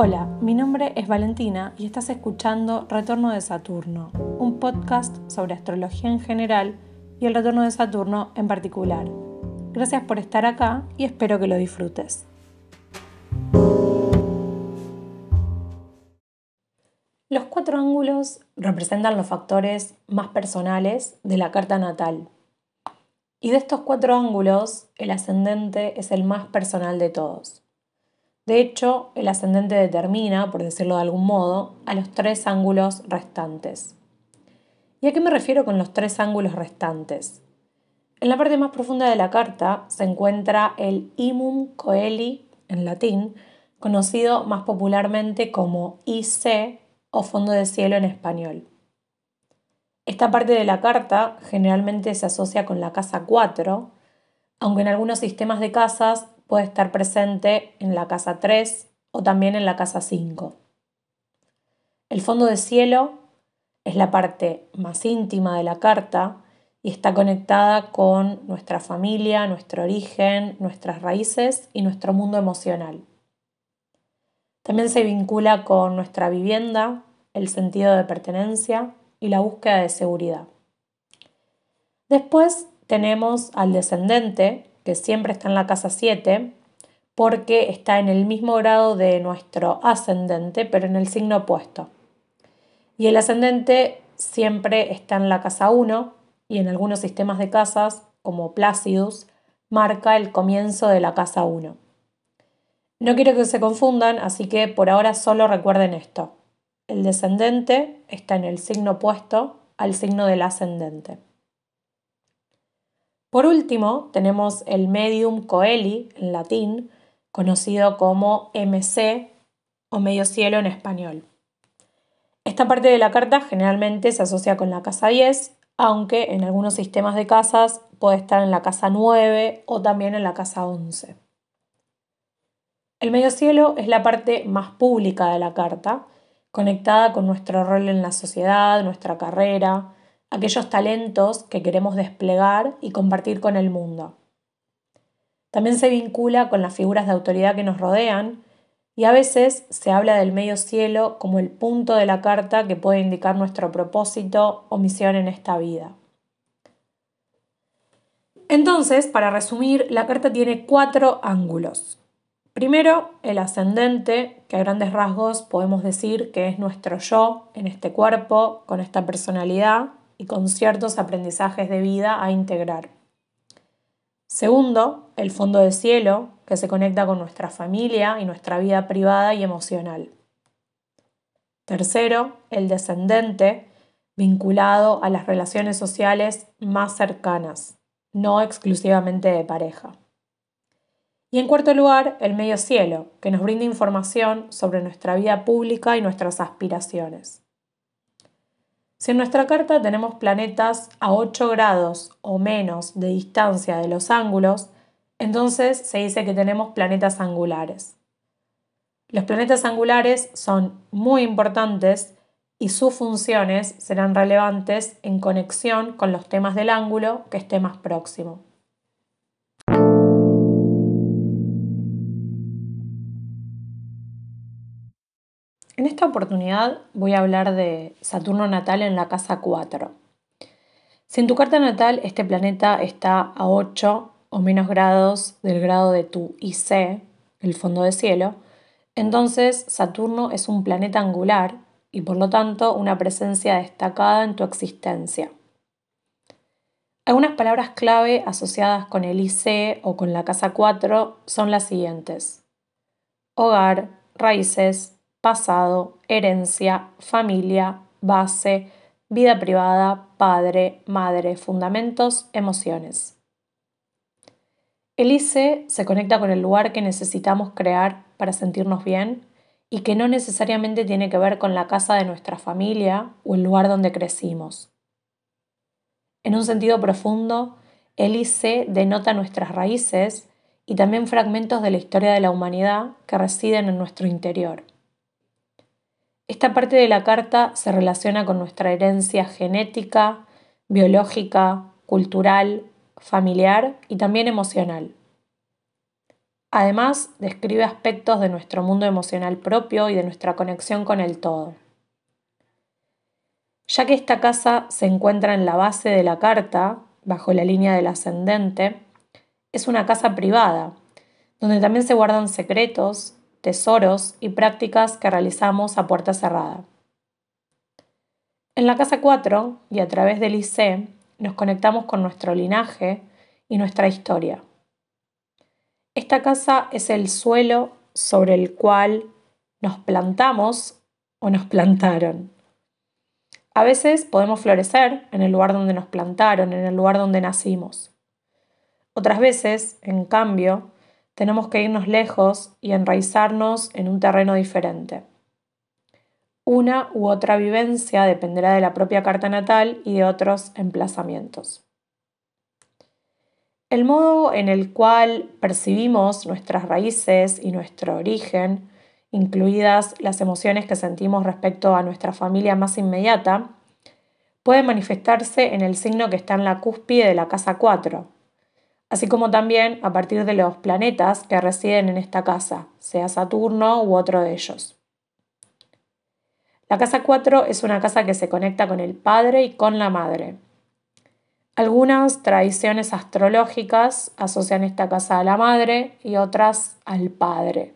Hola, mi nombre es Valentina y estás escuchando Retorno de Saturno, un podcast sobre astrología en general y el retorno de Saturno en particular. Gracias por estar acá y espero que lo disfrutes. Los cuatro ángulos representan los factores más personales de la carta natal. Y de estos cuatro ángulos, el ascendente es el más personal de todos. De hecho, el ascendente determina, por decirlo de algún modo, a los tres ángulos restantes. ¿Y a qué me refiero con los tres ángulos restantes? En la parte más profunda de la carta se encuentra el imum coeli en latín, conocido más popularmente como IC o fondo de cielo en español. Esta parte de la carta generalmente se asocia con la casa 4, aunque en algunos sistemas de casas puede estar presente en la casa 3 o también en la casa 5. El fondo de cielo es la parte más íntima de la carta y está conectada con nuestra familia, nuestro origen, nuestras raíces y nuestro mundo emocional. También se vincula con nuestra vivienda, el sentido de pertenencia y la búsqueda de seguridad. Después tenemos al descendente, que siempre está en la casa 7, porque está en el mismo grado de nuestro ascendente, pero en el signo opuesto. Y el ascendente siempre está en la casa 1 y en algunos sistemas de casas, como Placidus, marca el comienzo de la casa 1. No quiero que se confundan, así que por ahora solo recuerden esto. El descendente está en el signo opuesto al signo del ascendente. Por último, tenemos el medium coeli en latín, conocido como MC o medio cielo en español. Esta parte de la carta generalmente se asocia con la casa 10, aunque en algunos sistemas de casas puede estar en la casa 9 o también en la casa 11. El medio cielo es la parte más pública de la carta, conectada con nuestro rol en la sociedad, nuestra carrera, aquellos talentos que queremos desplegar y compartir con el mundo. También se vincula con las figuras de autoridad que nos rodean y a veces se habla del medio cielo como el punto de la carta que puede indicar nuestro propósito o misión en esta vida. Entonces, para resumir, la carta tiene cuatro ángulos. Primero, el ascendente, que a grandes rasgos podemos decir que es nuestro yo en este cuerpo, con esta personalidad y con ciertos aprendizajes de vida a integrar. Segundo, el fondo de cielo, que se conecta con nuestra familia y nuestra vida privada y emocional. Tercero, el descendente, vinculado a las relaciones sociales más cercanas, no exclusivamente de pareja. Y en cuarto lugar, el medio cielo, que nos brinda información sobre nuestra vida pública y nuestras aspiraciones. Si en nuestra carta tenemos planetas a 8 grados o menos de distancia de los ángulos, entonces se dice que tenemos planetas angulares. Los planetas angulares son muy importantes y sus funciones serán relevantes en conexión con los temas del ángulo que esté más próximo. En esta oportunidad voy a hablar de Saturno natal en la casa 4. Si en tu carta natal este planeta está a 8 o menos grados del grado de tu IC, el fondo de cielo, entonces Saturno es un planeta angular y por lo tanto una presencia destacada en tu existencia. Algunas palabras clave asociadas con el IC o con la casa 4 son las siguientes. Hogar, raíces, pasado, herencia, familia, base, vida privada, padre, madre, fundamentos, emociones. El ICE se conecta con el lugar que necesitamos crear para sentirnos bien y que no necesariamente tiene que ver con la casa de nuestra familia o el lugar donde crecimos. En un sentido profundo, el IC denota nuestras raíces y también fragmentos de la historia de la humanidad que residen en nuestro interior. Esta parte de la carta se relaciona con nuestra herencia genética, biológica, cultural, familiar y también emocional. Además, describe aspectos de nuestro mundo emocional propio y de nuestra conexión con el todo. Ya que esta casa se encuentra en la base de la carta, bajo la línea del ascendente, es una casa privada, donde también se guardan secretos, tesoros y prácticas que realizamos a puerta cerrada. En la casa 4 y a través del IC nos conectamos con nuestro linaje y nuestra historia. Esta casa es el suelo sobre el cual nos plantamos o nos plantaron. A veces podemos florecer en el lugar donde nos plantaron, en el lugar donde nacimos. Otras veces, en cambio, tenemos que irnos lejos y enraizarnos en un terreno diferente. Una u otra vivencia dependerá de la propia carta natal y de otros emplazamientos. El modo en el cual percibimos nuestras raíces y nuestro origen, incluidas las emociones que sentimos respecto a nuestra familia más inmediata, puede manifestarse en el signo que está en la cúspide de la casa 4, así como también a partir de los planetas que residen en esta casa, sea Saturno u otro de ellos. La casa 4 es una casa que se conecta con el padre y con la madre, algunas tradiciones astrológicas asocian esta casa a la madre y otras al padre.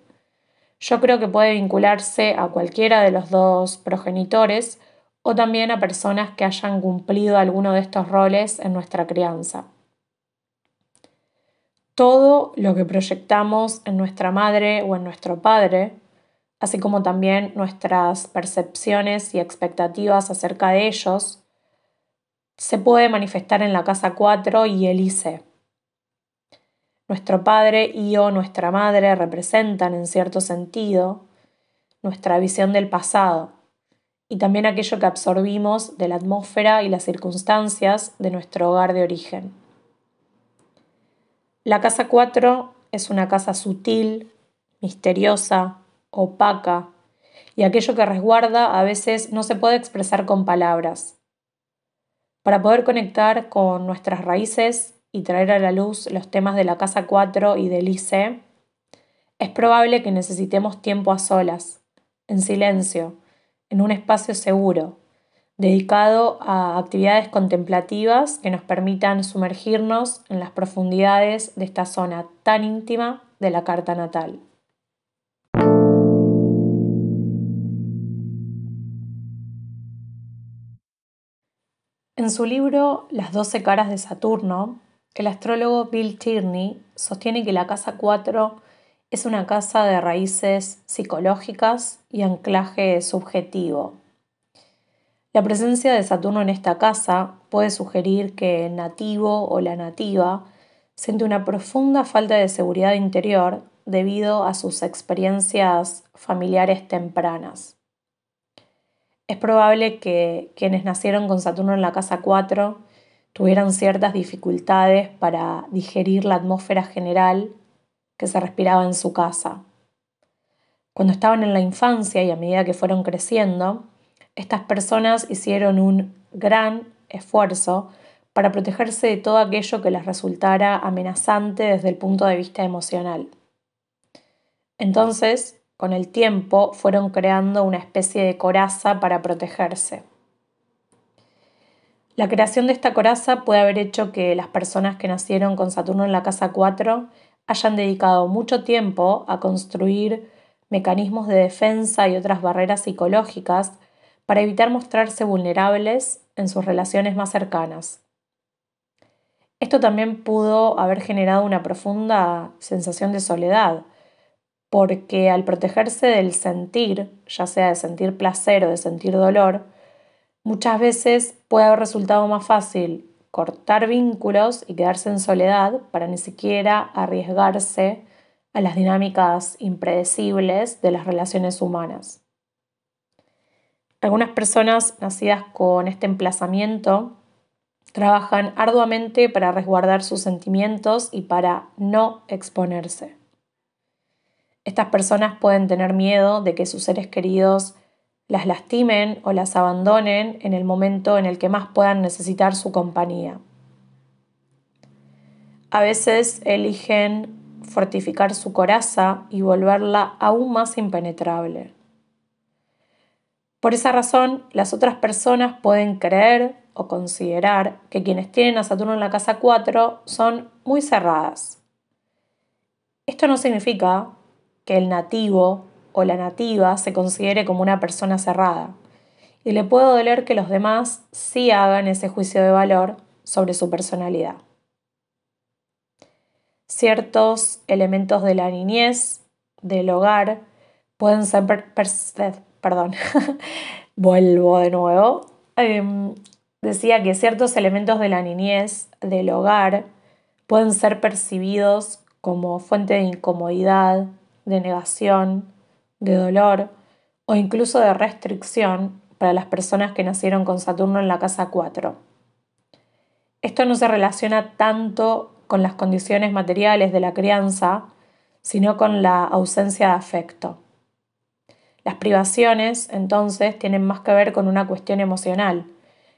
Yo creo que puede vincularse a cualquiera de los dos progenitores o también a personas que hayan cumplido alguno de estos roles en nuestra crianza. Todo lo que proyectamos en nuestra madre o en nuestro padre, así como también nuestras percepciones y expectativas acerca de ellos, se puede manifestar en la casa 4 y el ICE. Nuestro padre y o nuestra madre representan en cierto sentido nuestra visión del pasado y también aquello que absorbimos de la atmósfera y las circunstancias de nuestro hogar de origen. La casa 4 es una casa sutil, misteriosa, opaca, y aquello que resguarda a veces no se puede expresar con palabras, para poder conectar con nuestras raíces y traer a la luz los temas de la Casa 4 y del IC, es probable que necesitemos tiempo a solas, en silencio, en un espacio seguro, dedicado a actividades contemplativas que nos permitan sumergirnos en las profundidades de esta zona tan íntima de la carta natal. En su libro Las doce caras de Saturno, el astrólogo Bill Tierney sostiene que la casa 4 es una casa de raíces psicológicas y anclaje subjetivo. La presencia de Saturno en esta casa puede sugerir que el nativo o la nativa siente una profunda falta de seguridad interior debido a sus experiencias familiares tempranas. Es probable que quienes nacieron con Saturno en la casa 4 tuvieran ciertas dificultades para digerir la atmósfera general que se respiraba en su casa. Cuando estaban en la infancia y a medida que fueron creciendo, estas personas hicieron un gran esfuerzo para protegerse de todo aquello que les resultara amenazante desde el punto de vista emocional. Entonces, con el tiempo fueron creando una especie de coraza para protegerse. La creación de esta coraza puede haber hecho que las personas que nacieron con Saturno en la casa 4 hayan dedicado mucho tiempo a construir mecanismos de defensa y otras barreras psicológicas para evitar mostrarse vulnerables en sus relaciones más cercanas. Esto también pudo haber generado una profunda sensación de soledad, porque al protegerse del sentir, ya sea de sentir placer o de sentir dolor, muchas veces puede haber resultado más fácil cortar vínculos y quedarse en soledad para ni siquiera arriesgarse a las dinámicas impredecibles de las relaciones humanas. Algunas personas nacidas con este emplazamiento trabajan arduamente para resguardar sus sentimientos y para no exponerse. Estas personas pueden tener miedo de que sus seres queridos las lastimen o las abandonen en el momento en el que más puedan necesitar su compañía. A veces eligen fortificar su coraza y volverla aún más impenetrable. Por esa razón, las otras personas pueden creer o considerar que quienes tienen a Saturno en la casa 4 son muy cerradas. Esto no significa que el nativo o la nativa se considere como una persona cerrada, y le puede doler que los demás sí hagan ese juicio de valor sobre su personalidad. Ciertos elementos de la niñez, del hogar, pueden ser perdón, vuelvo de nuevo. Em, decía que ciertos elementos de la niñez, del hogar, pueden ser percibidos como fuente de incomodidad, de negación, de dolor o incluso de restricción para las personas que nacieron con Saturno en la casa 4. Esto no se relaciona tanto con las condiciones materiales de la crianza, sino con la ausencia de afecto. Las privaciones, entonces, tienen más que ver con una cuestión emocional,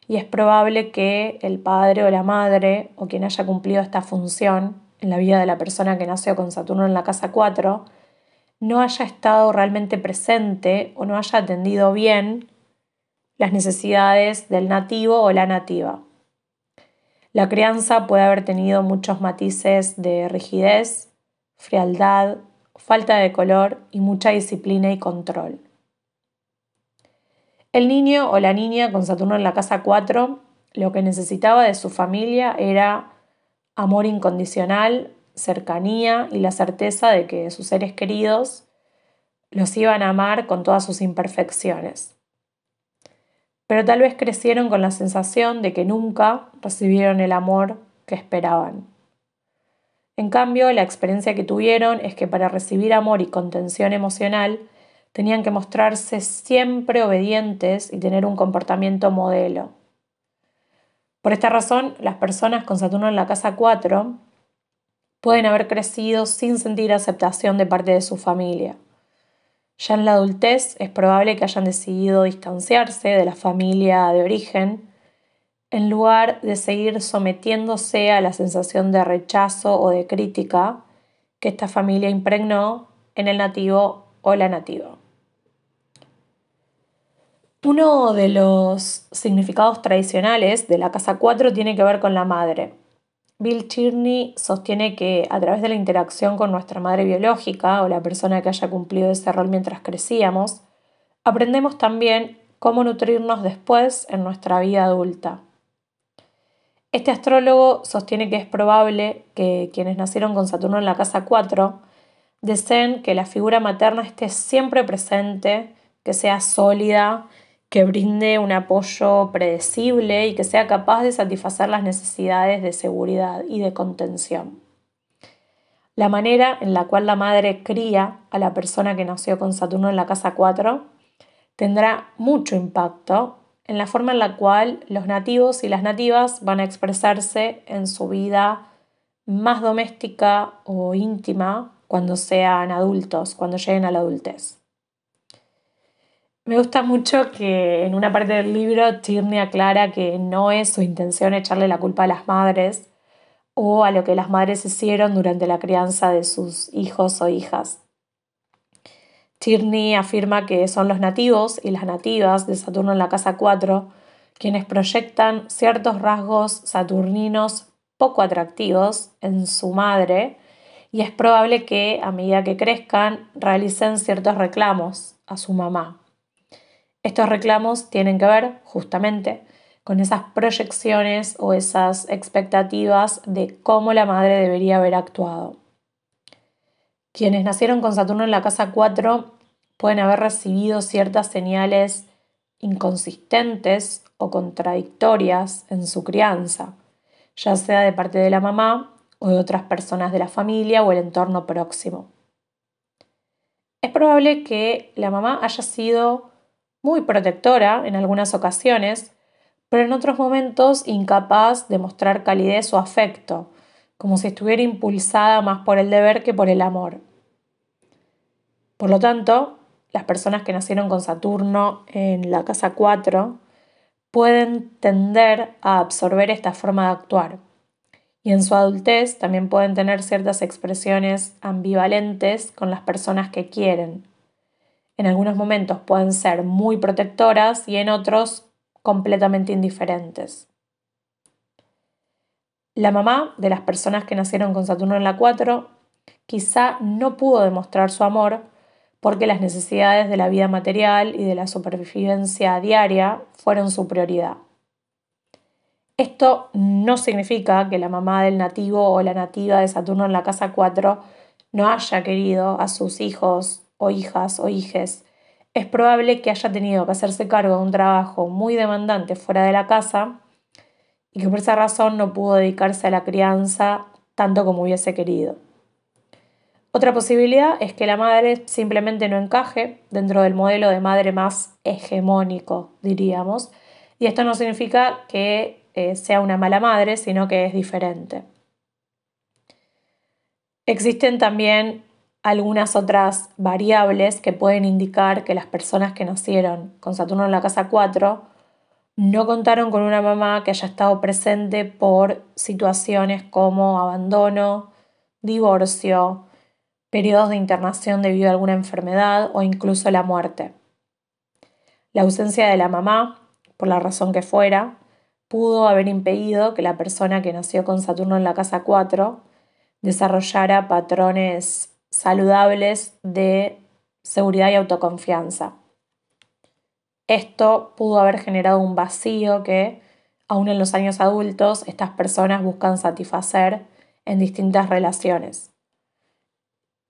y es probable que el padre o la madre, o quien haya cumplido esta función en la vida de la persona que nació con Saturno en la casa 4, no haya estado realmente presente o no haya atendido bien las necesidades del nativo o la nativa. La crianza puede haber tenido muchos matices de rigidez, frialdad, falta de color y mucha disciplina y control. El niño o la niña con Saturno en la casa 4 lo que necesitaba de su familia era amor incondicional, cercanía y la certeza de que sus seres queridos los iban a amar con todas sus imperfecciones. Pero tal vez crecieron con la sensación de que nunca recibieron el amor que esperaban. En cambio, la experiencia que tuvieron es que para recibir amor y contención emocional tenían que mostrarse siempre obedientes y tener un comportamiento modelo. Por esta razón, las personas con Saturno en la casa 4 pueden haber crecido sin sentir aceptación de parte de su familia. Ya en la adultez es probable que hayan decidido distanciarse de la familia de origen en lugar de seguir sometiéndose a la sensación de rechazo o de crítica que esta familia impregnó en el nativo o la nativa. Uno de los significados tradicionales de la casa 4 tiene que ver con la madre. Bill Tierney sostiene que a través de la interacción con nuestra madre biológica o la persona que haya cumplido ese rol mientras crecíamos, aprendemos también cómo nutrirnos después en nuestra vida adulta. Este astrólogo sostiene que es probable que quienes nacieron con Saturno en la casa 4 deseen que la figura materna esté siempre presente, que sea sólida, que brinde un apoyo predecible y que sea capaz de satisfacer las necesidades de seguridad y de contención. La manera en la cual la madre cría a la persona que nació con Saturno en la casa 4 tendrá mucho impacto en la forma en la cual los nativos y las nativas van a expresarse en su vida más doméstica o íntima cuando sean adultos, cuando lleguen a la adultez. Me gusta mucho que en una parte del libro Tierney aclara que no es su intención echarle la culpa a las madres o a lo que las madres hicieron durante la crianza de sus hijos o hijas. Tierney afirma que son los nativos y las nativas de Saturno en la casa 4 quienes proyectan ciertos rasgos saturninos poco atractivos en su madre y es probable que a medida que crezcan realicen ciertos reclamos a su mamá. Estos reclamos tienen que ver justamente con esas proyecciones o esas expectativas de cómo la madre debería haber actuado. Quienes nacieron con Saturno en la casa 4 pueden haber recibido ciertas señales inconsistentes o contradictorias en su crianza, ya sea de parte de la mamá o de otras personas de la familia o el entorno próximo. Es probable que la mamá haya sido muy protectora en algunas ocasiones, pero en otros momentos incapaz de mostrar calidez o afecto, como si estuviera impulsada más por el deber que por el amor. Por lo tanto, las personas que nacieron con Saturno en la casa 4 pueden tender a absorber esta forma de actuar y en su adultez también pueden tener ciertas expresiones ambivalentes con las personas que quieren. En algunos momentos pueden ser muy protectoras y en otros completamente indiferentes. La mamá de las personas que nacieron con Saturno en la 4 quizá no pudo demostrar su amor porque las necesidades de la vida material y de la supervivencia diaria fueron su prioridad. Esto no significa que la mamá del nativo o la nativa de Saturno en la casa 4 no haya querido a sus hijos o hijas o hijes. Es probable que haya tenido que hacerse cargo de un trabajo muy demandante fuera de la casa y que por esa razón no pudo dedicarse a la crianza tanto como hubiese querido. Otra posibilidad es que la madre simplemente no encaje dentro del modelo de madre más hegemónico, diríamos, y esto no significa que eh, sea una mala madre, sino que es diferente. Existen también algunas otras variables que pueden indicar que las personas que nacieron con Saturno en la casa 4 no contaron con una mamá que haya estado presente por situaciones como abandono, divorcio, periodos de internación debido a alguna enfermedad o incluso la muerte. La ausencia de la mamá, por la razón que fuera, pudo haber impedido que la persona que nació con Saturno en la casa 4 desarrollara patrones saludables de seguridad y autoconfianza. Esto pudo haber generado un vacío que, aún en los años adultos, estas personas buscan satisfacer en distintas relaciones.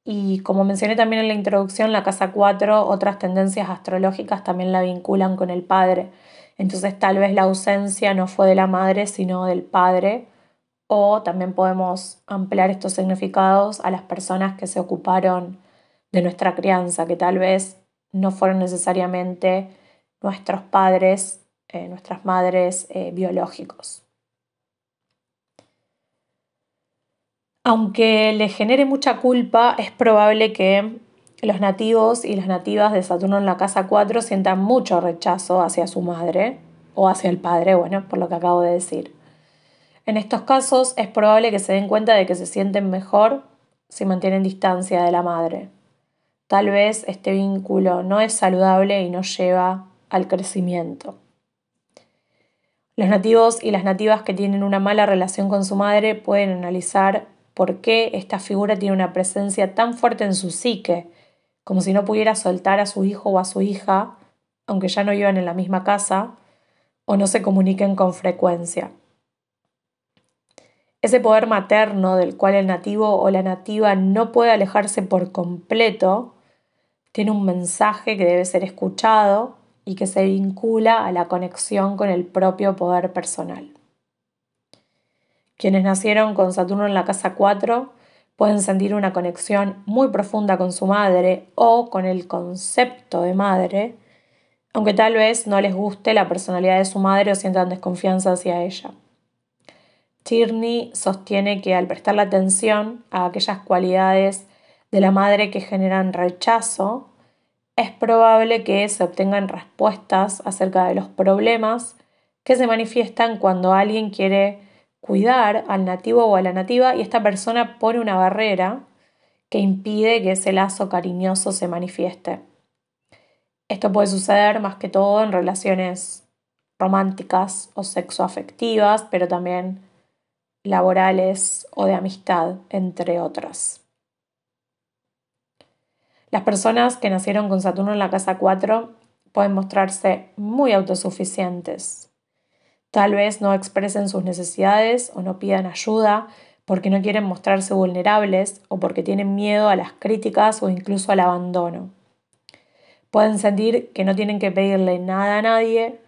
Y como mencioné también en la introducción, la casa 4, otras tendencias astrológicas también la vinculan con el padre. Entonces tal vez la ausencia no fue de la madre, sino del padre. O también podemos ampliar estos significados a las personas que se ocuparon de nuestra crianza, que tal vez no fueron necesariamente nuestros padres, eh, nuestras madres eh, biológicos. Aunque le genere mucha culpa, es probable que los nativos y las nativas de Saturno en la casa 4 sientan mucho rechazo hacia su madre o hacia el padre, bueno, por lo que acabo de decir. En estos casos es probable que se den cuenta de que se sienten mejor si mantienen distancia de la madre. Tal vez este vínculo no es saludable y no lleva al crecimiento. Los nativos y las nativas que tienen una mala relación con su madre pueden analizar por qué esta figura tiene una presencia tan fuerte en su psique como si no pudiera soltar a su hijo o a su hija, aunque ya no vivan en la misma casa, o no se comuniquen con frecuencia. Ese poder materno del cual el nativo o la nativa no puede alejarse por completo, tiene un mensaje que debe ser escuchado y que se vincula a la conexión con el propio poder personal. Quienes nacieron con Saturno en la casa 4 pueden sentir una conexión muy profunda con su madre o con el concepto de madre, aunque tal vez no les guste la personalidad de su madre o sientan desconfianza hacia ella. Tierney sostiene que al prestar la atención a aquellas cualidades de la madre que generan rechazo, es probable que se obtengan respuestas acerca de los problemas que se manifiestan cuando alguien quiere cuidar al nativo o a la nativa y esta persona pone una barrera que impide que ese lazo cariñoso se manifieste. Esto puede suceder más que todo en relaciones románticas o sexoafectivas, pero también laborales o de amistad, entre otras. Las personas que nacieron con Saturno en la casa 4 pueden mostrarse muy autosuficientes, Tal vez no expresen sus necesidades o no pidan ayuda porque no quieren mostrarse vulnerables o porque tienen miedo a las críticas o incluso al abandono. Pueden sentir que no tienen que pedirle nada a nadie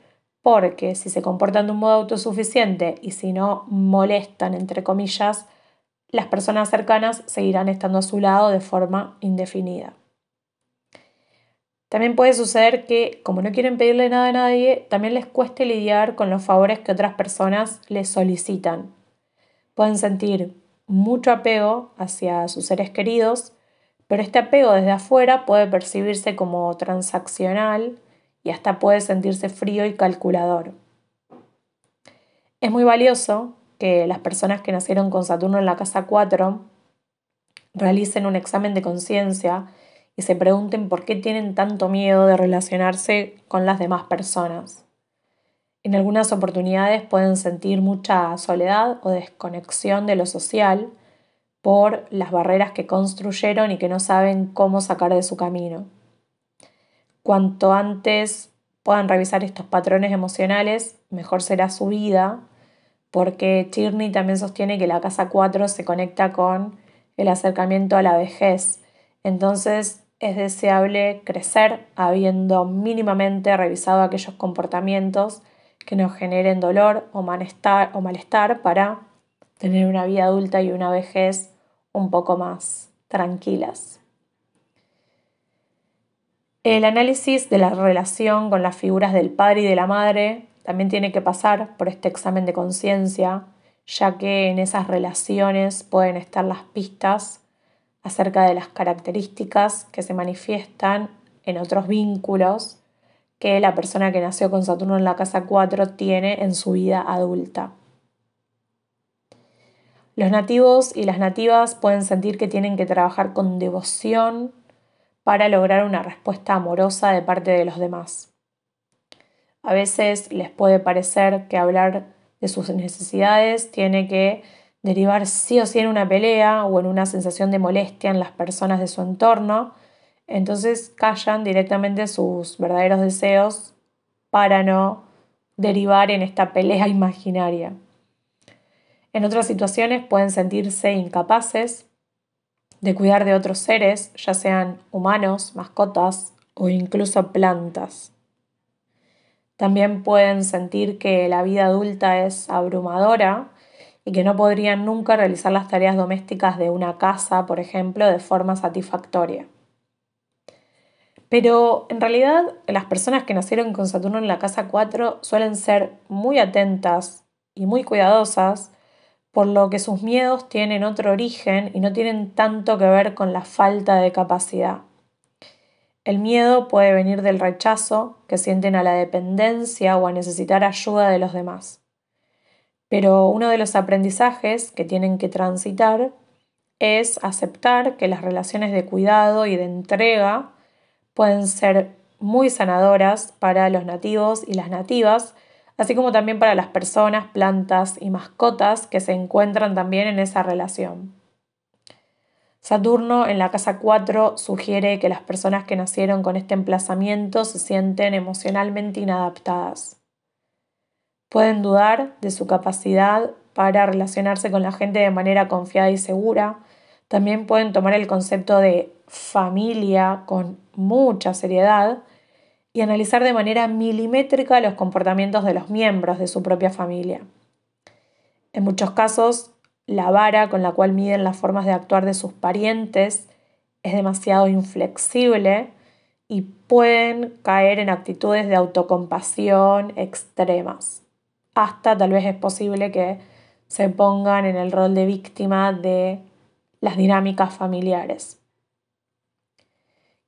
porque si se comportan de un modo autosuficiente y si no molestan, entre comillas, las personas cercanas seguirán estando a su lado de forma indefinida. También puede suceder que, como no quieren pedirle nada a nadie, también les cueste lidiar con los favores que otras personas les solicitan. Pueden sentir mucho apego hacia sus seres queridos, pero este apego desde afuera puede percibirse como transaccional y hasta puede sentirse frío y calculador. Es muy valioso que las personas que nacieron con Saturno en la casa 4 realicen un examen de conciencia y se pregunten por qué tienen tanto miedo de relacionarse con las demás personas. En algunas oportunidades pueden sentir mucha soledad o desconexión de lo social por las barreras que construyeron y que no saben cómo sacar de su camino. Cuanto antes puedan revisar estos patrones emocionales, mejor será su vida, porque Tierney también sostiene que la casa 4 se conecta con el acercamiento a la vejez. Entonces es deseable crecer habiendo mínimamente revisado aquellos comportamientos que nos generen dolor o malestar, o malestar para tener una vida adulta y una vejez un poco más tranquilas. El análisis de la relación con las figuras del padre y de la madre también tiene que pasar por este examen de conciencia, ya que en esas relaciones pueden estar las pistas acerca de las características que se manifiestan en otros vínculos que la persona que nació con Saturno en la casa 4 tiene en su vida adulta. Los nativos y las nativas pueden sentir que tienen que trabajar con devoción para lograr una respuesta amorosa de parte de los demás. A veces les puede parecer que hablar de sus necesidades tiene que derivar sí o sí en una pelea o en una sensación de molestia en las personas de su entorno, entonces callan directamente sus verdaderos deseos para no derivar en esta pelea imaginaria. En otras situaciones pueden sentirse incapaces de cuidar de otros seres, ya sean humanos, mascotas o incluso plantas. También pueden sentir que la vida adulta es abrumadora y que no podrían nunca realizar las tareas domésticas de una casa, por ejemplo, de forma satisfactoria. Pero en realidad las personas que nacieron con Saturno en la casa 4 suelen ser muy atentas y muy cuidadosas, por lo que sus miedos tienen otro origen y no tienen tanto que ver con la falta de capacidad. El miedo puede venir del rechazo que sienten a la dependencia o a necesitar ayuda de los demás. Pero uno de los aprendizajes que tienen que transitar es aceptar que las relaciones de cuidado y de entrega pueden ser muy sanadoras para los nativos y las nativas, así como también para las personas, plantas y mascotas que se encuentran también en esa relación. Saturno en la casa 4 sugiere que las personas que nacieron con este emplazamiento se sienten emocionalmente inadaptadas. Pueden dudar de su capacidad para relacionarse con la gente de manera confiada y segura. También pueden tomar el concepto de familia con mucha seriedad y analizar de manera milimétrica los comportamientos de los miembros de su propia familia. En muchos casos, la vara con la cual miden las formas de actuar de sus parientes es demasiado inflexible y pueden caer en actitudes de autocompasión extremas. Hasta tal vez es posible que se pongan en el rol de víctima de las dinámicas familiares.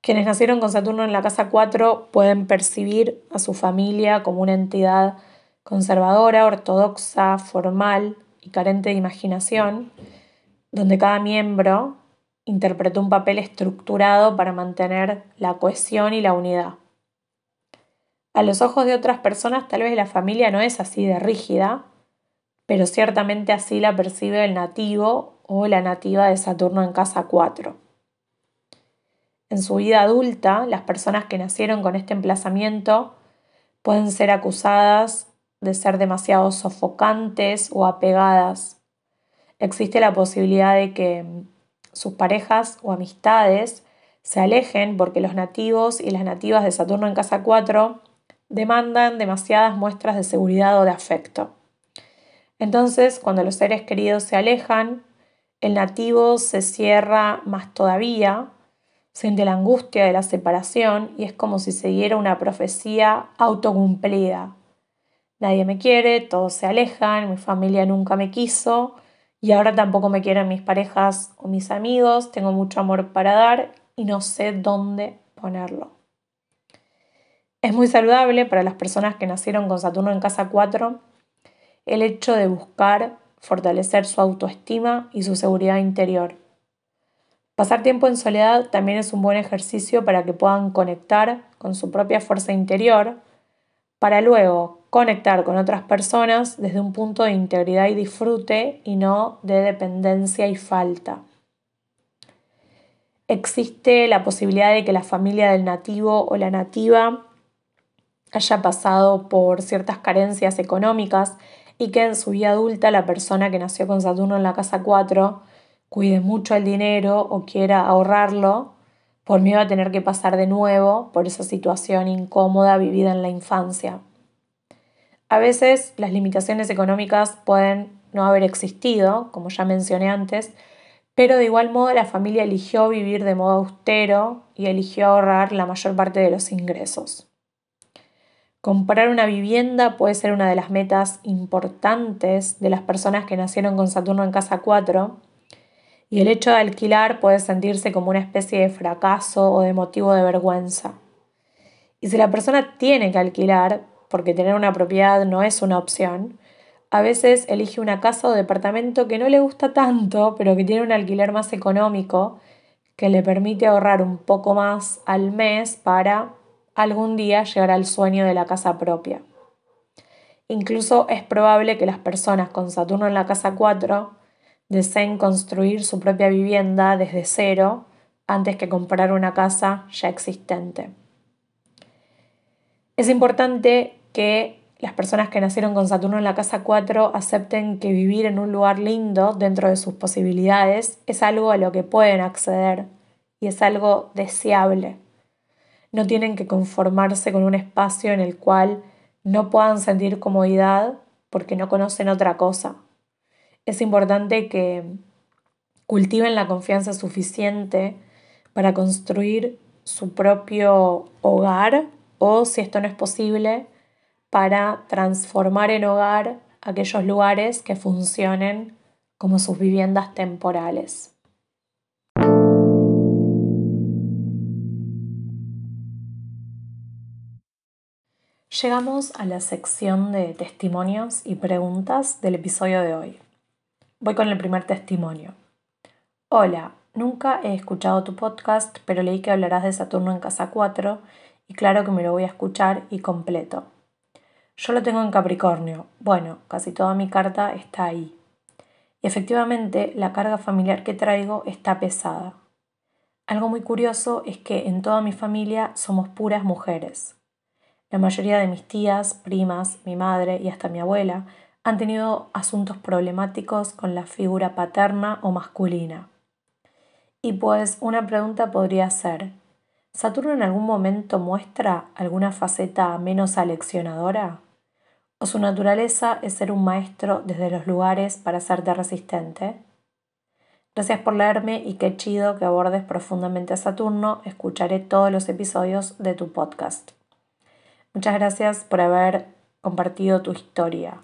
Quienes nacieron con Saturno en la casa 4 pueden percibir a su familia como una entidad conservadora, ortodoxa, formal, carente de imaginación, donde cada miembro interpretó un papel estructurado para mantener la cohesión y la unidad. A los ojos de otras personas tal vez la familia no es así de rígida, pero ciertamente así la percibe el nativo o la nativa de Saturno en casa 4. En su vida adulta, las personas que nacieron con este emplazamiento pueden ser acusadas de ser demasiado sofocantes o apegadas. Existe la posibilidad de que sus parejas o amistades se alejen porque los nativos y las nativas de Saturno en casa 4 demandan demasiadas muestras de seguridad o de afecto. Entonces, cuando los seres queridos se alejan, el nativo se cierra más todavía, siente la angustia de la separación y es como si se diera una profecía autocumplida nadie me quiere, todos se alejan, mi familia nunca me quiso y ahora tampoco me quieren mis parejas o mis amigos, tengo mucho amor para dar y no sé dónde ponerlo. Es muy saludable para las personas que nacieron con Saturno en casa 4 el hecho de buscar fortalecer su autoestima y su seguridad interior. Pasar tiempo en soledad también es un buen ejercicio para que puedan conectar con su propia fuerza interior, para luego conectar con otras personas desde un punto de integridad y disfrute y no de dependencia y falta. Existe la posibilidad de que la familia del nativo o la nativa haya pasado por ciertas carencias económicas y que en su vida adulta la persona que nació con Saturno en la casa 4 cuide mucho el dinero o quiera ahorrarlo por miedo a tener que pasar de nuevo por esa situación incómoda vivida en la infancia. A veces las limitaciones económicas pueden no haber existido, como ya mencioné antes, pero de igual modo la familia eligió vivir de modo austero y eligió ahorrar la mayor parte de los ingresos. Comprar una vivienda puede ser una de las metas importantes de las personas que nacieron con Saturno en casa 4 y el hecho de alquilar puede sentirse como una especie de fracaso o de motivo de vergüenza. Y si la persona tiene que alquilar, porque tener una propiedad no es una opción, a veces elige una casa o departamento que no le gusta tanto, pero que tiene un alquiler más económico, que le permite ahorrar un poco más al mes para algún día llegará al sueño de la casa propia. Incluso es probable que las personas con Saturno en la casa 4 deseen construir su propia vivienda desde cero antes que comprar una casa ya existente. Es importante que las personas que nacieron con Saturno en la casa 4 acepten que vivir en un lugar lindo dentro de sus posibilidades es algo a lo que pueden acceder y es algo deseable no tienen que conformarse con un espacio en el cual no puedan sentir comodidad porque no conocen otra cosa. Es importante que cultiven la confianza suficiente para construir su propio hogar o, si esto no es posible, para transformar en hogar aquellos lugares que funcionen como sus viviendas temporales. Llegamos a la sección de testimonios y preguntas del episodio de hoy. Voy con el primer testimonio. Hola, nunca he escuchado tu podcast, pero leí que hablarás de Saturno en casa 4 y claro que me lo voy a escuchar y completo. Yo lo tengo en Capricornio. Bueno, casi toda mi carta está ahí. Y efectivamente, la carga familiar que traigo está pesada. Algo muy curioso es que en toda mi familia somos puras mujeres. La mayoría de mis tías, primas, mi madre y hasta mi abuela han tenido asuntos problemáticos con la figura paterna o masculina. Y pues una pregunta podría ser, ¿Saturno en algún momento muestra alguna faceta menos aleccionadora? ¿O su naturaleza es ser un maestro desde los lugares para hacerte resistente? Gracias por leerme y qué chido que abordes profundamente a Saturno. Escucharé todos los episodios de tu podcast. Muchas gracias por haber compartido tu historia.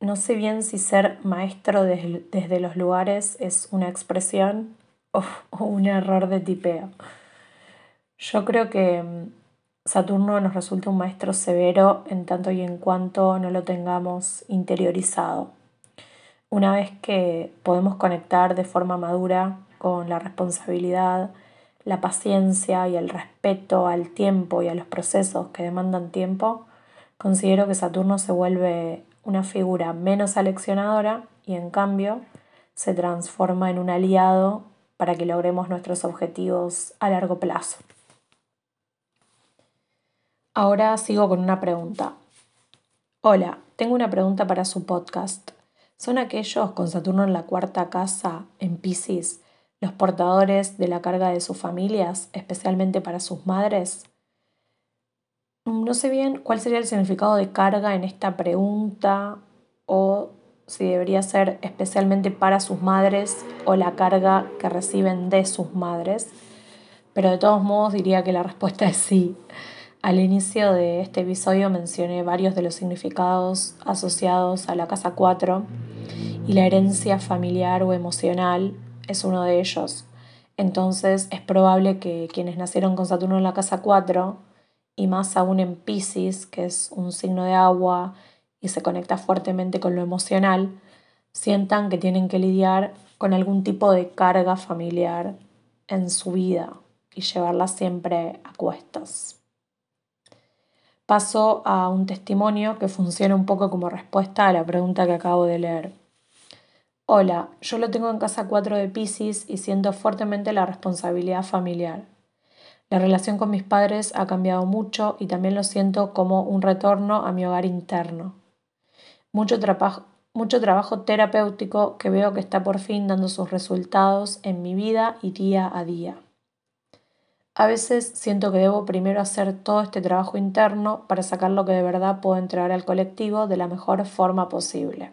No sé bien si ser maestro desde, los lugares es una expresión o, un error de tipeo. Yo creo que mm, Saturno nos resulta un maestro severo en tanto y en cuanto no lo tengamos interiorizado. Una vez que podemos conectar de forma madura con la responsabilidad, la paciencia y el respeto al tiempo y a los procesos que demandan tiempo, considero que Saturno se vuelve una figura menos aleccionadora y en cambio se transforma en un aliado para que logremos nuestros objetivos a largo plazo. Ahora sigo con una pregunta. Hola, tengo una pregunta para su podcast. ¿Son aquellos con Saturno en la cuarta casa en Pisces los portadores de la carga de sus familias, especialmente para sus madres? No sé bien cuál sería el significado de carga en esta pregunta o si debería ser especialmente para sus madres o la carga que reciben de sus madres, pero de todos modos diría que la respuesta es sí. Al inicio de este episodio mencioné varios de los significados asociados a la casa 4 y la herencia familiar o emocional es uno de ellos. Entonces es probable que quienes nacieron con Saturno en la casa 4 y más aún en Pisces, que es un signo de agua y se conecta fuertemente con lo emocional, sientan que tienen que lidiar con algún tipo de carga familiar en su vida y llevarla siempre a cuestas. Paso a un testimonio que funciona un poco como respuesta a la pregunta que acabo de leer. Hola, yo lo tengo en casa 4 de Pisces y siento fuertemente la responsabilidad familiar. La relación con mis padres ha cambiado mucho y también lo siento como un retorno a mi hogar interno. Mucho, mucho trabajo terapéutico que veo que está por fin dando sus resultados en mi vida y día a día. A veces siento que debo primero hacer todo este trabajo interno para sacar lo que de verdad puedo entregar al colectivo de la mejor forma posible.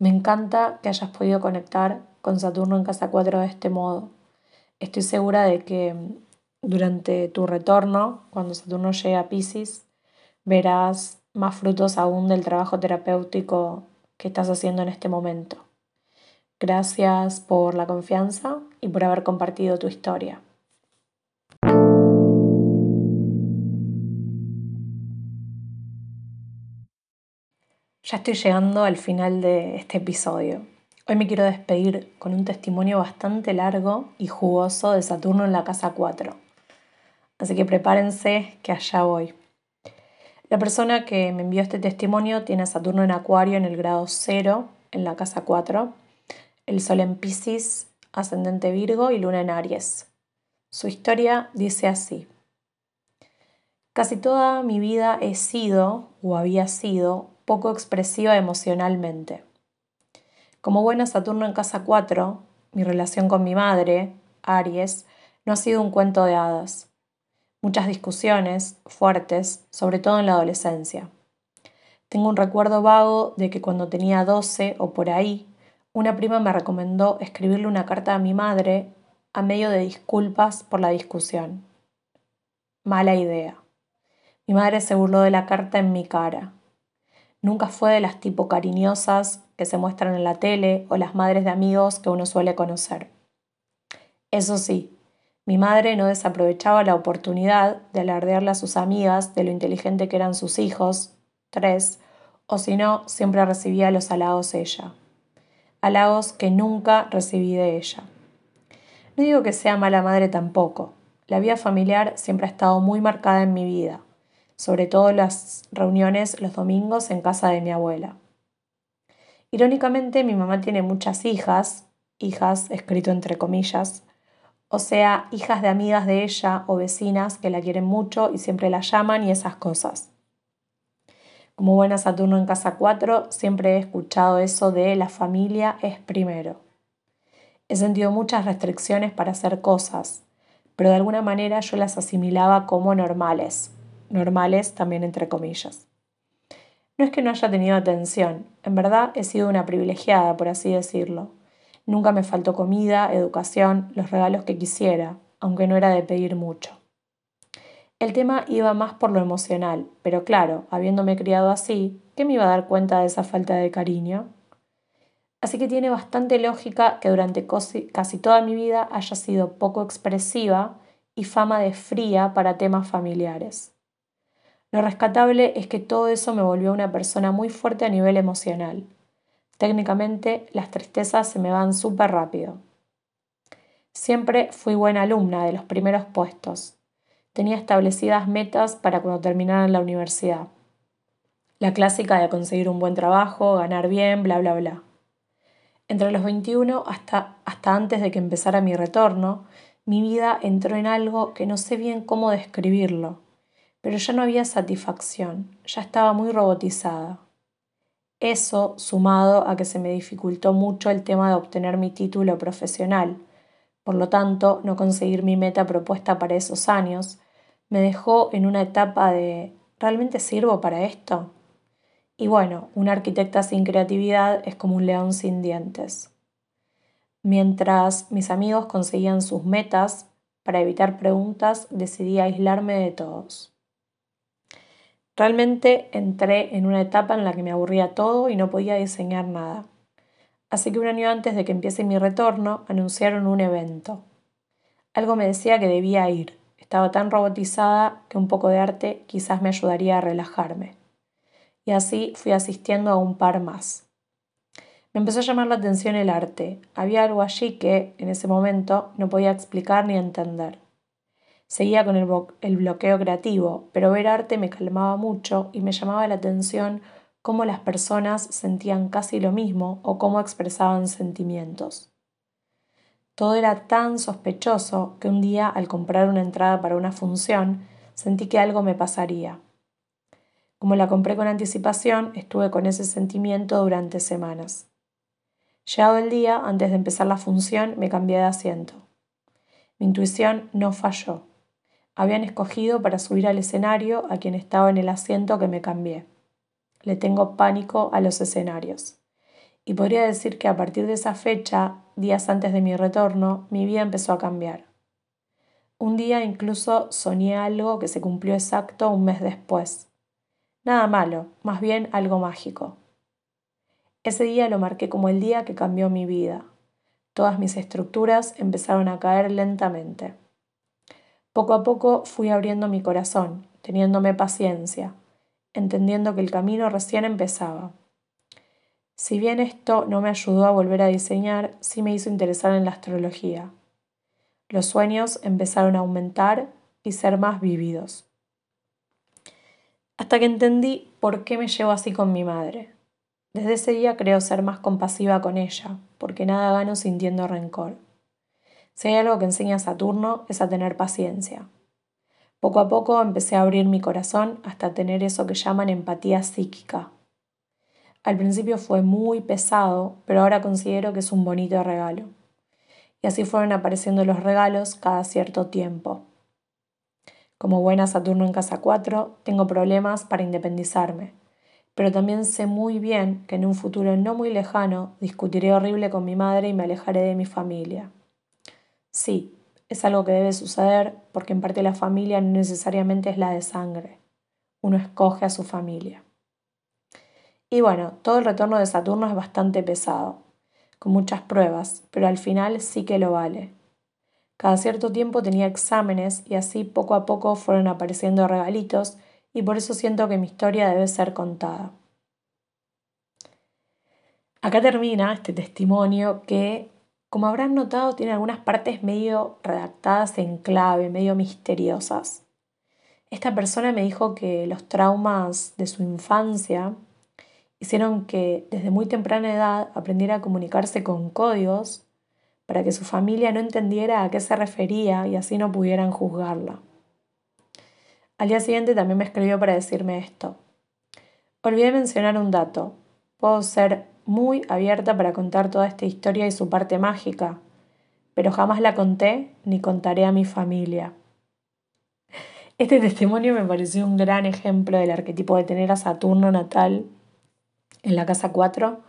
Me encanta que hayas podido conectar con Saturno en casa 4 de este modo. Estoy segura de que durante tu retorno, cuando Saturno llegue a Pisces, verás más frutos aún del trabajo terapéutico que estás haciendo en este momento. Gracias por la confianza y por haber compartido tu historia. Ya estoy llegando al final de este episodio. Hoy me quiero despedir con un testimonio bastante largo y jugoso de Saturno en la casa 4. Así que prepárense que allá voy. La persona que me envió este testimonio tiene a Saturno en Acuario en el grado 0, en la casa 4, el Sol en Pisces, ascendente Virgo y Luna en Aries. Su historia dice así. Casi toda mi vida he sido o había sido poco expresiva emocionalmente. Como buena Saturno en casa 4, mi relación con mi madre, Aries, no ha sido un cuento de hadas. Muchas discusiones fuertes, sobre todo en la adolescencia. Tengo un recuerdo vago de que cuando tenía 12 o por ahí, una prima me recomendó escribirle una carta a mi madre a medio de disculpas por la discusión. Mala idea. Mi madre se burló de la carta en mi cara. Nunca fue de las tipo cariñosas que se muestran en la tele o las madres de amigos que uno suele conocer. Eso sí, mi madre no desaprovechaba la oportunidad de alardearle a sus amigas de lo inteligente que eran sus hijos, tres, o si no, siempre recibía los halagos ella. Halagos que nunca recibí de ella. No digo que sea mala madre tampoco. La vida familiar siempre ha estado muy marcada en mi vida sobre todo las reuniones los domingos en casa de mi abuela. Irónicamente, mi mamá tiene muchas hijas, hijas escrito entre comillas, o sea, hijas de amigas de ella o vecinas que la quieren mucho y siempre la llaman y esas cosas. Como buena Saturno en casa 4, siempre he escuchado eso de la familia es primero. He sentido muchas restricciones para hacer cosas, pero de alguna manera yo las asimilaba como normales, normales también entre comillas. No es que no haya tenido atención, en verdad he sido una privilegiada, por así decirlo. Nunca me faltó comida, educación, los regalos que quisiera, aunque no era de pedir mucho. El tema iba más por lo emocional, pero claro, habiéndome criado así, ¿qué me iba a dar cuenta de esa falta de cariño? Así que tiene bastante lógica que durante casi toda mi vida haya sido poco expresiva y fama de fría para temas familiares. Lo rescatable es que todo eso me volvió una persona muy fuerte a nivel emocional. Técnicamente, las tristezas se me van súper rápido. Siempre fui buena alumna de los primeros puestos. Tenía establecidas metas para cuando terminara la universidad. La clásica de conseguir un buen trabajo, ganar bien, bla, bla, bla. Entre los 21 hasta, hasta antes de que empezara mi retorno, mi vida entró en algo que no sé bien cómo describirlo pero ya no había satisfacción, ya estaba muy robotizada. Eso, sumado a que se me dificultó mucho el tema de obtener mi título profesional, por lo tanto, no conseguir mi meta propuesta para esos años, me dejó en una etapa de ¿realmente sirvo para esto? Y bueno, una arquitecta sin creatividad es como un león sin dientes. Mientras mis amigos conseguían sus metas, para evitar preguntas decidí aislarme de todos. Realmente entré en una etapa en la que me aburría todo y no podía diseñar nada. Así que un año antes de que empiece mi retorno, anunciaron un evento. Algo me decía que debía ir. Estaba tan robotizada que un poco de arte quizás me ayudaría a relajarme. Y así fui asistiendo a un par más. Me empezó a llamar la atención el arte. Había algo allí que, en ese momento, no podía explicar ni entender. Seguía con el, bloqueo creativo, pero ver arte me calmaba mucho y me llamaba la atención cómo las personas sentían casi lo mismo o cómo expresaban sentimientos. Todo era tan sospechoso que un día, al comprar una entrada para una función, sentí que algo me pasaría. Como la compré con anticipación, estuve con ese sentimiento durante semanas. Llegado el día, antes de empezar la función, me cambié de asiento. Mi intuición no falló. Habían escogido para subir al escenario a quien estaba en el asiento que me cambié. Le tengo pánico a los escenarios. Y podría decir que a partir de esa fecha, días antes de mi retorno, mi vida empezó a cambiar. Un día incluso soñé algo que se cumplió exacto un mes después. Nada malo, más bien algo mágico. Ese día lo marqué como el día que cambió mi vida. Todas mis estructuras empezaron a caer lentamente. Poco a poco fui abriendo mi corazón, teniéndome paciencia, entendiendo que el camino recién empezaba. Si bien esto no me ayudó a volver a diseñar, sí me hizo interesar en la astrología. Los sueños empezaron a aumentar y ser más vívidos. Hasta que entendí por qué me llevo así con mi madre. Desde ese día creo ser más compasiva con ella, porque nada gano sintiendo rencor. Si hay algo que enseña Saturno es a tener paciencia. Poco a poco empecé a abrir mi corazón hasta tener eso que llaman empatía psíquica. Al principio fue muy pesado, pero ahora considero que es un bonito regalo. Y así fueron apareciendo los regalos cada cierto tiempo. Como buena Saturno en casa 4, tengo problemas para independizarme pero también sé muy bien que en un futuro no muy lejano discutiré horrible con mi madre y me alejaré de mi familia. Sí, es algo que debe suceder porque en parte la familia no necesariamente es la de sangre. Uno escoge a su familia. Y bueno, todo el retorno de Saturno es bastante pesado, con muchas pruebas, pero al final sí que lo vale. Cada cierto tiempo tenía exámenes y así poco a poco fueron apareciendo regalitos y por eso siento que mi historia debe ser contada. Acá termina este testimonio que, como habrán notado, tiene algunas partes medio redactadas en clave, medio misteriosas. Esta persona me dijo que los traumas de su infancia hicieron que desde muy temprana edad aprendiera a comunicarse con códigos para que su familia no entendiera a qué se refería y así no pudieran juzgarla. Al día siguiente también me escribió para decirme esto. Olvidé mencionar un dato. Puedo ser muy abierta para contar toda esta historia y su parte mágica, pero jamás la conté ni contaré a mi familia. Este testimonio me pareció un gran ejemplo del arquetipo de tener a Saturno natal en la casa 4,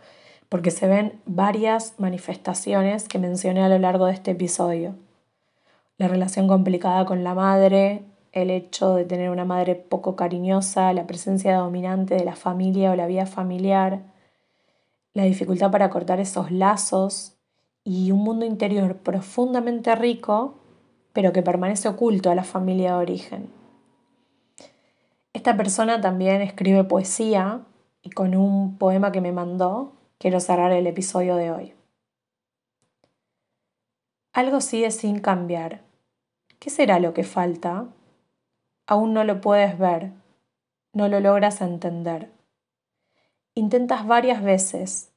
porque se ven varias manifestaciones que mencioné a lo largo de este episodio. La relación complicada con la madre, el hecho de tener una madre poco cariñosa, la presencia dominante de la familia o la vida familiar, la dificultad para cortar esos lazos y un mundo interior profundamente rico, pero que permanece oculto a la familia de origen. Esta persona también escribe poesía y con un poema que me mandó quiero cerrar el episodio de hoy. Algo sigue sin cambiar. ¿Qué será lo que falta? aún no lo puedes ver, no lo logras entender. Intentas varias veces,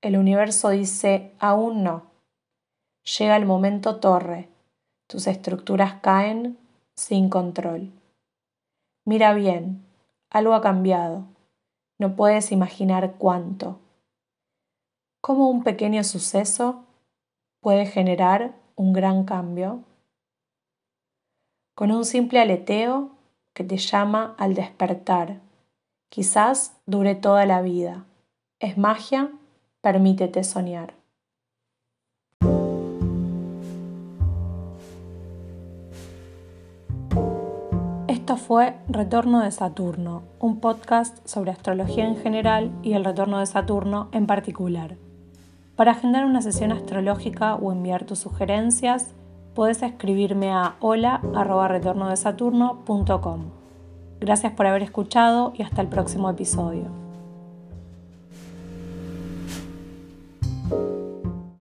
el universo dice aún no. Llega el momento torre, tus estructuras caen sin control. Mira bien, algo ha cambiado, no puedes imaginar cuánto. ¿Cómo un pequeño suceso puede generar un gran cambio? con un simple aleteo que te llama al despertar. Quizás dure toda la vida. Es magia, permítete soñar. Esto fue Retorno de Saturno, un podcast sobre astrología en general y el retorno de Saturno en particular. Para agendar una sesión astrológica o enviar tus sugerencias, puedes escribirme a hola.retornodesaturno.com. Gracias por haber escuchado y hasta el próximo episodio.